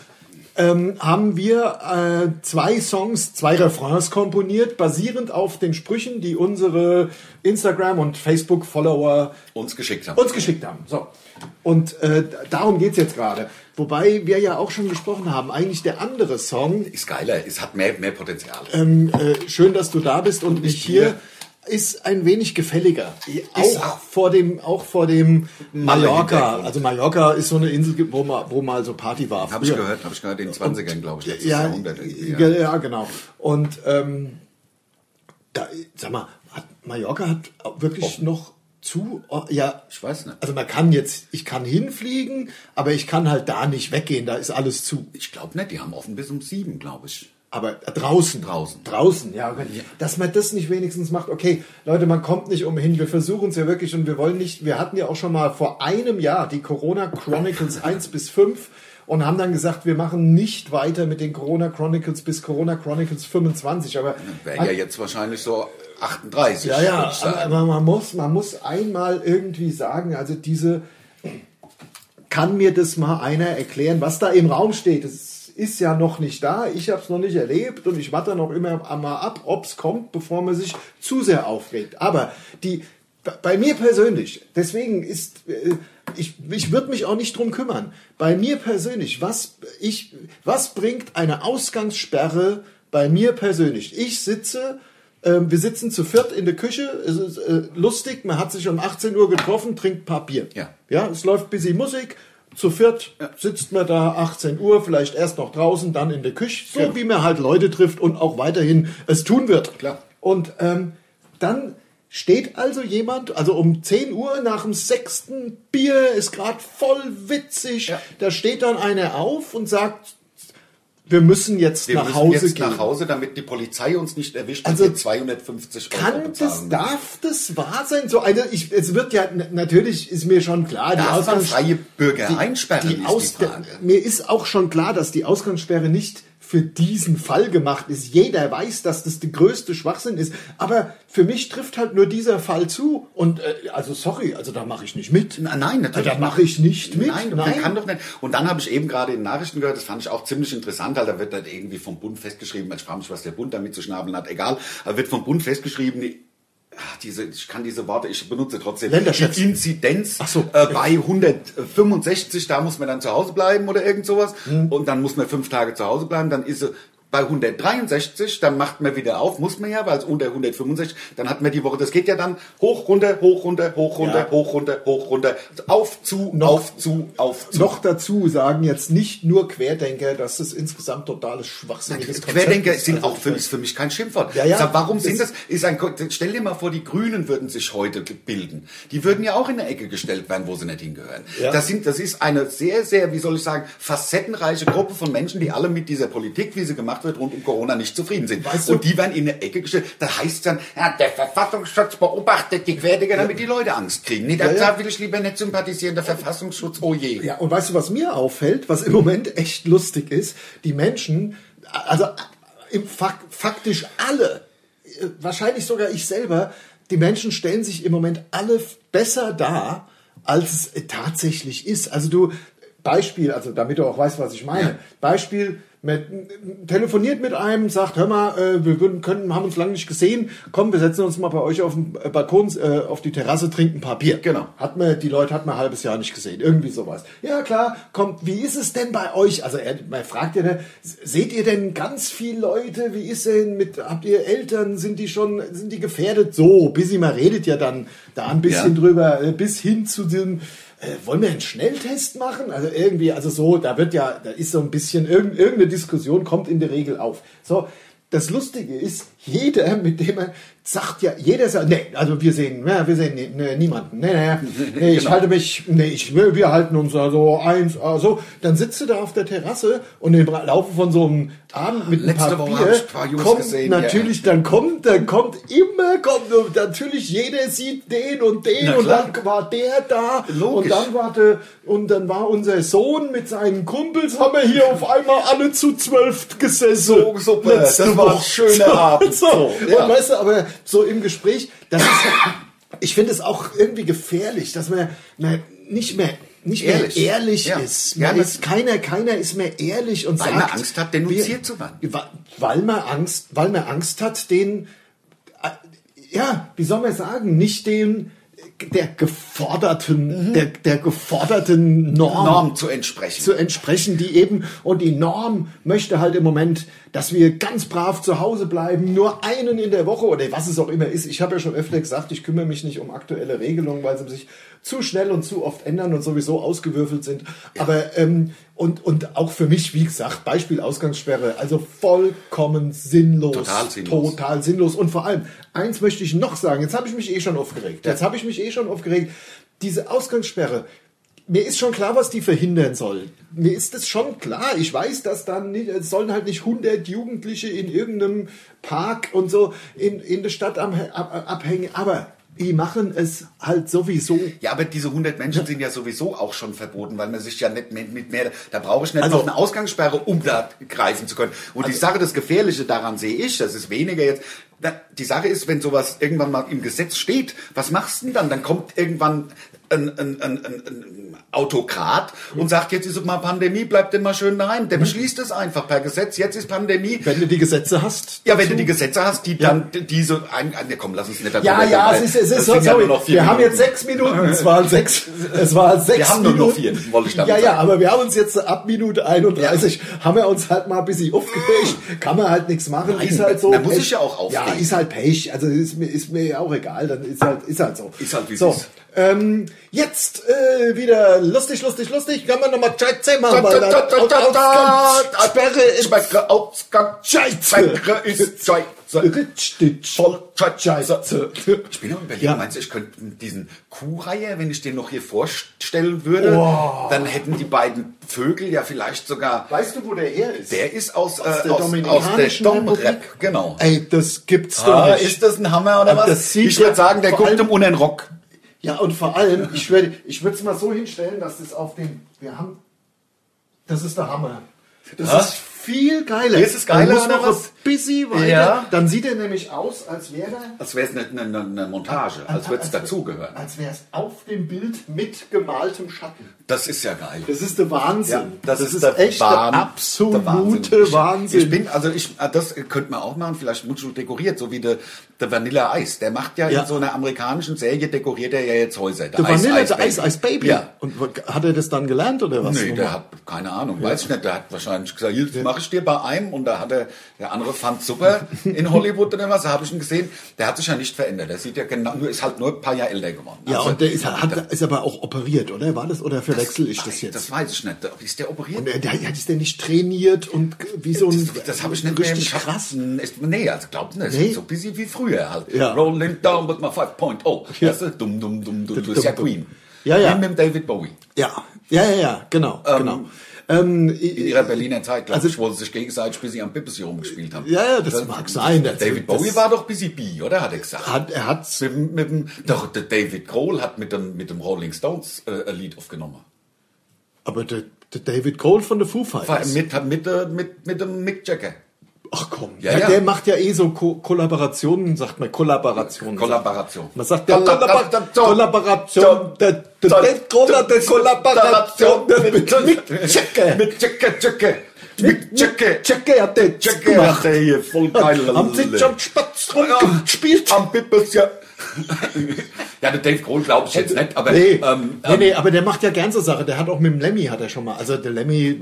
ähm, haben wir äh, zwei Songs, zwei Refrains komponiert, basierend auf den Sprüchen, die unsere Instagram- und Facebook-Follower uns geschickt haben. uns geschickt haben. So. Und äh, darum geht's jetzt gerade. Wobei wir ja auch schon gesprochen haben, eigentlich der andere Song, ist geiler, es hat mehr, mehr Potenzial. ähm, äh, schön, dass du da bist und nicht hier, ist ein wenig gefälliger. Auch vor dem, auch vor dem Mallorca. Also Mallorca ist so eine Insel, wo mal, wo mal so Party war. Habe ich früher. gehört, habe ich gehört, in den 20ern, glaube ich, letztes Ja, Jahrhundert. ja. ja, genau. Und ähm, da, sag mal, hat, Mallorca hat wirklich noch zu, oh, ja, Ich weiß nicht. also man kann jetzt, ich kann hinfliegen, aber ich kann halt da nicht weggehen, da ist alles zu. Ich glaube nicht, die haben offen bis um sieben, glaube ich. Aber draußen. Draußen. Draußen, ja. Dass man das nicht wenigstens macht. Okay, Leute, man kommt nicht umhin. Wir versuchen es ja wirklich und wir wollen nicht. Wir hatten ja auch schon mal vor einem Jahr die Corona Chronicles 1 bis 5 und haben dann gesagt, wir machen nicht weiter mit den Corona Chronicles bis Corona Chronicles 25. Aber Wäre ja jetzt wahrscheinlich so 38. ja, ja, aber man muss, man muss einmal irgendwie sagen, also diese, kann mir das mal einer erklären, was da im Raum steht? Das ist ja noch nicht da, ich habe es noch nicht erlebt und ich warte noch immer mal ab, ob es kommt, bevor man sich zu sehr aufregt. Aber die, bei mir persönlich, deswegen ist, äh, ich, ich würde mich auch nicht drum kümmern. Bei mir persönlich, was, ich, was bringt eine Ausgangssperre bei mir persönlich? Ich sitze ähm, wir sitzen zu viert in der Küche. Es ist äh, lustig. Man hat sich um 18 Uhr getroffen, trinkt ein paar Bier. Ja. Ja, es läuft busy Musik. Zu viert sitzt man da 18 Uhr, vielleicht erst noch draußen, dann in der Küche, so Ja. wie man halt Leute trifft und auch weiterhin es tun wird. Klar. Und ähm, dann steht also jemand, also um 10 Uhr nach dem sechsten Bier, ist gerade voll witzig, Ja. da steht dann einer auf und sagt, wir müssen jetzt Wir nach müssen Hause jetzt gehen. nach Hause, damit die Polizei uns nicht erwischt Also, und wir 250 Euro Kann das, darf das wahr sein? So eine, ich, es wird ja, natürlich ist mir schon klar, die Darf man Ausgangs- freie Bürger einsperren, die Aus, die Frage. mir ist auch schon klar, dass die Ausgangssperre nicht für diesen Fall gemacht ist. Jeder weiß, dass das der größte Schwachsinn ist. Aber für mich trifft halt nur dieser Fall zu. Und äh, also sorry, also da mache ich nicht mit. Na, Nein, natürlich. Da mache ich nicht mit. Nein, man kann doch nicht. Und dann habe ich eben gerade in Nachrichten gehört, das fand ich auch ziemlich interessant, weil da wird dann irgendwie vom Bund festgeschrieben, ich frage mich, was der Bund damit zu schnabeln hat, egal, aber wird vom Bund festgeschrieben, ah, diese, ich kann diese Worte, ich benutze trotzdem. Länderchefs. Die Inzidenz Ach so. äh, bei 165, da muss man dann zu Hause bleiben oder irgend sowas. Hm. Und dann muss man fünf Tage zu Hause bleiben, dann ist sie bei 163, dann macht man wieder auf, muss man ja, weil es unter 165, dann hat man die Woche, das geht ja dann hoch, runter, hoch, runter, hoch, runter, Ja. hoch, runter, hoch, runter, auf, zu, Noch- auf, zu, auf, zu. Noch dazu sagen jetzt nicht nur Querdenker, dass das insgesamt totales schwachsinniges Konzept Querdenker ist. sind Also, auch für, ist für mich kein Schimpfwort. Ja, ja. Sag, warum sind Das-? Ist ein, stell dir mal vor, die Grünen würden sich heute bilden. Die würden ja auch in eine Ecke gestellt werden, wo sie nicht hingehören. Ja. Das sind, das ist eine sehr, sehr, wie soll ich sagen, facettenreiche Gruppe von Menschen, die alle mit dieser Politik, wie sie gemacht wird, rund um Corona nicht zufrieden sind. Weißt du- Und die werden in eine Ecke gestellt. Da heißt dann, ja, der Verfassungsschutz beobachtet die Querdenker, damit die Leute Angst kriegen. Nee, da, Ja, will ich lieber nicht sympathisieren. Der Verfassungsschutz, oh je. Ja, und weißt du, was mir auffällt, was im Moment echt lustig ist? Die Menschen, also im Fak faktisch alle, äh, wahrscheinlich sogar ich selber, die Menschen stellen sich im Moment alle besser dar, als es tatsächlich ist. Also du, Beispiel, also damit du auch weißt, was ich meine. Ja. Beispiel, mit, telefoniert mit einem, sagt, hör mal, äh, wir würden, können, haben uns lange nicht gesehen, komm, wir setzen uns mal bei euch auf den äh, Balkon, äh, auf die Terrasse, trinken ein paar Bier. Genau. Hat man, die Leute hat man ein halbes Jahr nicht gesehen, irgendwie sowas. Ja klar, kommt, wie ist es denn bei euch? Also er, man fragt ja, ne, seht ihr denn ganz viele Leute? Wie ist denn mit, habt ihr Eltern? Sind die schon, sind die gefährdet? So, Busy, man redet ja dann da ein bisschen Ja. drüber, äh, bis hin zu dem, äh, wollen wir einen Schnelltest machen? Also irgendwie, also so, da wird ja, da ist so ein bisschen, irgend, irgendeine Diskussion kommt in der Regel auf. So, das Lustige ist, jeder, mit dem er sagt ja, jeder sagt, nee, also wir sehen, ja, wir sehen nee, niemanden. Nee, nee, nee ich Genau. halte mich, nee, ich, wir halten uns also eins, also, dann sitzt du da auf der Terrasse und im Laufe von so einem Abend mit ein Letzte paar Woche Bier ein paar kommt gesehen, ja. natürlich, dann kommt, dann kommt immer, kommt, natürlich jeder sieht den und den Na und klar. dann war der da Logisch. und dann war der, und dann war unser Sohn mit seinen Kumpels, haben wir hier auf einmal alle zu zwölf gesessen. So, super. Letzte Das war ein schöner Abend. So. So, ja. Und weißt du, aber so im Gespräch, das ist, ich finde es auch irgendwie gefährlich, dass man, man nicht mehr nicht Ehrlich. mehr ehrlich Ja. ist. Ja, Man das- ist keiner, keiner ist mehr ehrlich und Weil sagt, man Angst hat, denunziert zu werden. Weil man Angst, weil man Angst hat, den, äh, ja, wie soll man sagen, nicht den der geforderten, der, der geforderten Norm, Norm zu entsprechen. zu entsprechen, die eben, und die Norm möchte halt im Moment, dass wir ganz brav zu Hause bleiben, nur einen in der Woche oder was es auch immer ist. Ich habe ja schon öfter gesagt, ich kümmere mich nicht um aktuelle Regelungen, weil sie sich zu schnell und zu oft ändern und sowieso ausgewürfelt sind. Aber, ähm, und, und auch für mich, wie gesagt, Beispiel Ausgangssperre, also vollkommen sinnlos. Total sinnlos. Total sinnlos. Und vor allem, eins möchte ich noch sagen, jetzt habe ich mich eh schon aufgeregt. Jetzt habe ich mich eh schon aufgeregt. Diese Ausgangssperre, mir ist schon klar, was die verhindern soll. Mir ist es schon klar. Ich weiß, dass dann nicht, es sollen halt nicht 100 Jugendliche in irgendeinem Park und so in, in der Stadt am, ab, abhängen. Aber die machen es halt sowieso. Ja, aber diese 100 Menschen sind ja sowieso auch schon verboten, weil man sich ja nicht mit mehr, da brauche ich nicht Also- noch eine Ausgangssperre, um da greifen zu können. Und die Sache, das Gefährliche daran sehe ich, das ist weniger jetzt, die Sache ist, wenn sowas irgendwann mal im Gesetz steht, was machst du denn dann? Dann kommt irgendwann ein, ein, ein, ein, Autokrat und sagt, jetzt ist mal Pandemie, bleibt denn mal schön daheim. Der beschließt es einfach per Gesetz, jetzt ist Pandemie. Wenn du die Gesetze hast. Ja, wenn du die Gesetze hast, die dann diese ein, ein, komm, lass uns nicht darüber Ja, reden, ja, es ist, es ist so, ja nur sorry, wir haben Minuten. jetzt sechs Minuten, es waren sechs, es waren sechs Wir haben nur Minuten. noch vier, wollte ich damit Ja, ja, sagen. aber wir haben uns jetzt ab Minute 31, haben wir uns halt mal ein bisschen aufgeregt, kann man halt nichts machen, Nein, ist halt so. man muss sich ja auch aufregen. Ja, ist halt Pech, also ist mir, ist mir ja auch egal, dann ist halt, ist halt so. Ist halt, wie so. Ähm, jetzt äh, wieder lustig, lustig, lustig. Kann man nochmal Scheiße machen, weil dann Ausgangssperre ist Schmecke Ausgang Scheiße. Ist Scheiße. Voll Scheiße. Ich bin am überlegen, Ja. meinst du, ich könnte diesen Kuhreiher, wenn ich den noch hier vorstellen würde, Oh. dann hätten die beiden Vögel ja vielleicht sogar, Weißt du, wo der her ist? der ist aus, Aus äh, der aus, aus der Domrep, genau. Ey, das gibt's doch Ah, nicht. ist das ein Hammer oder Aber was? ich würde sagen, der guckt im Unen Rock. Ja, und vor allem, ich würde ich würde es mal so hinstellen, dass das auf dem, wir haben, das ist der Hammer. Das Ha? ist viel geiler. Ist es geiler Er muss noch was? ein bisschen weiter. Ja. Dann sieht er nämlich aus, als wäre Als wäre es eine, eine, eine Montage, als würde es dazugehören. Als wäre es auf dem Bild mit gemaltem Schatten. Das ist ja geil. Das ist der Wahnsinn. Ja, das, ist, ist der echt Wahn- der absolute der Wahnsinn. Ich, ich bin, also ich, ah, das könnte man auch machen, vielleicht Mucho dekoriert, so wie der, der Vanilla Ice. Der macht ja, Ja. in so einer amerikanischen Serie, dekoriert er ja jetzt Häuser. der Vanilla, der Ice Ice Baby. Ja. Und hat er das dann gelernt oder was? Nee, der hat keine Ahnung, weiß ich nicht. Der hat wahrscheinlich gesagt, hier mache ich dir bei einem und da hat er, der andere fand super in Hollywood oder was, da habe ich ihn gesehen. Der hat sich ja nicht verändert. Der sieht ja genau, nur ist halt nur ein paar Jahre älter geworden. ja, Also, und der ist, hat, ist aber auch operiert, oder? War das oder verwechsel ich das jetzt? Das weiß ich nicht. Ist der operiert? und der, der, ist der nicht trainiert und wie so ein Das, das habe ich nicht mehr. richtig Ich hab, krass. Ist, nee, also glaubt nicht. Nee? So ein bisschen wie früher halt. Ja. Rolling down with my 5.0. Ja. Weißt du? Dumm, dumm, dumm, dumm. Du bist ja. Queen. Ja, ja. Mit David Bowie. Ja, ja, ja, ja, genau, genau. Ähm, In ihrer Berliner Zeit, glaube Also- ich, wo sie sich gegenseitig bis sie am Pippes hier rumgespielt haben. Ja, ja, das mag sein. Das- David das- Bowie war doch busy B, oder? Hat er gesagt. hat, er hat Mit, dem- mit dem, doch, der David Cole hat mit dem, mit dem Rolling Stones äh, ein Lied aufgenommen. aber der, der David Cole von der Foo Fighters. Mit, mit, mit, mit, mit dem Mick Jagger. Ach komm, Ja, ja, ja. der macht ja eh so Ko Kollaborationen, sagt man Kollaborationen. Kollaboration. Man sagt der Kollaboration. Kollaboration, der, der, der der Kollaboration der mit Jagger. Mit Jacke, Jacke. Mit Jacke. Jagger hat der Jacke gemacht. hat er hier voll geil. Haben sie schon Spatz rumgespielt? Am Pippes, ja. ja, der Dave Grohl glaube ich jetzt nicht, aber Nee, ähm, nee, nee, aber der macht ja gern so Sache. Der hat auch mit dem Lemmy hat er schon mal. Also der Lemmy. Äh,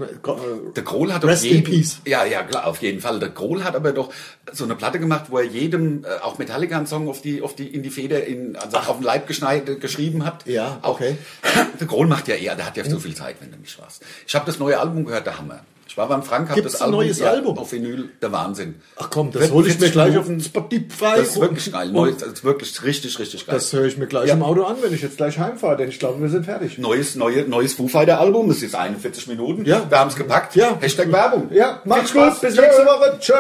Der Kroll hat Rest auf in jeden, peace. Ja, ja, klar, auf jeden Fall. Der Kroll hat aber doch so eine Platte gemacht, wo er jedem, äh, auch Metallica einen Song auf die, auf die, in die Feder, in, also auf den Leib geschneit, geschrieben hat. Ja, auch. okay. Der Kroll macht ja eher, der hat ja so viel Zeit, wenn du mich fragst. Ich habe das neue Album gehört, der Hammer. Ich war beim Frank, habe das ein Album neues ja, Album? auf Vinyl, der Wahnsinn. Ach komm, das hole ich mir 40 gleich auf den Spotify. Das ist wirklich geil. Neues, das ist wirklich richtig, richtig geil. Das höre ich mir gleich Ja. im Auto an, wenn ich jetzt gleich heimfahre, denn ich glaube, wir sind fertig. Neues, neue, neues Foo Fighter Album, das ist 41 Minuten. Ja. Wir haben es gepackt. Ja. Hashtag Werbung. Ja, macht's gut, bis nächste Woche. Tschö.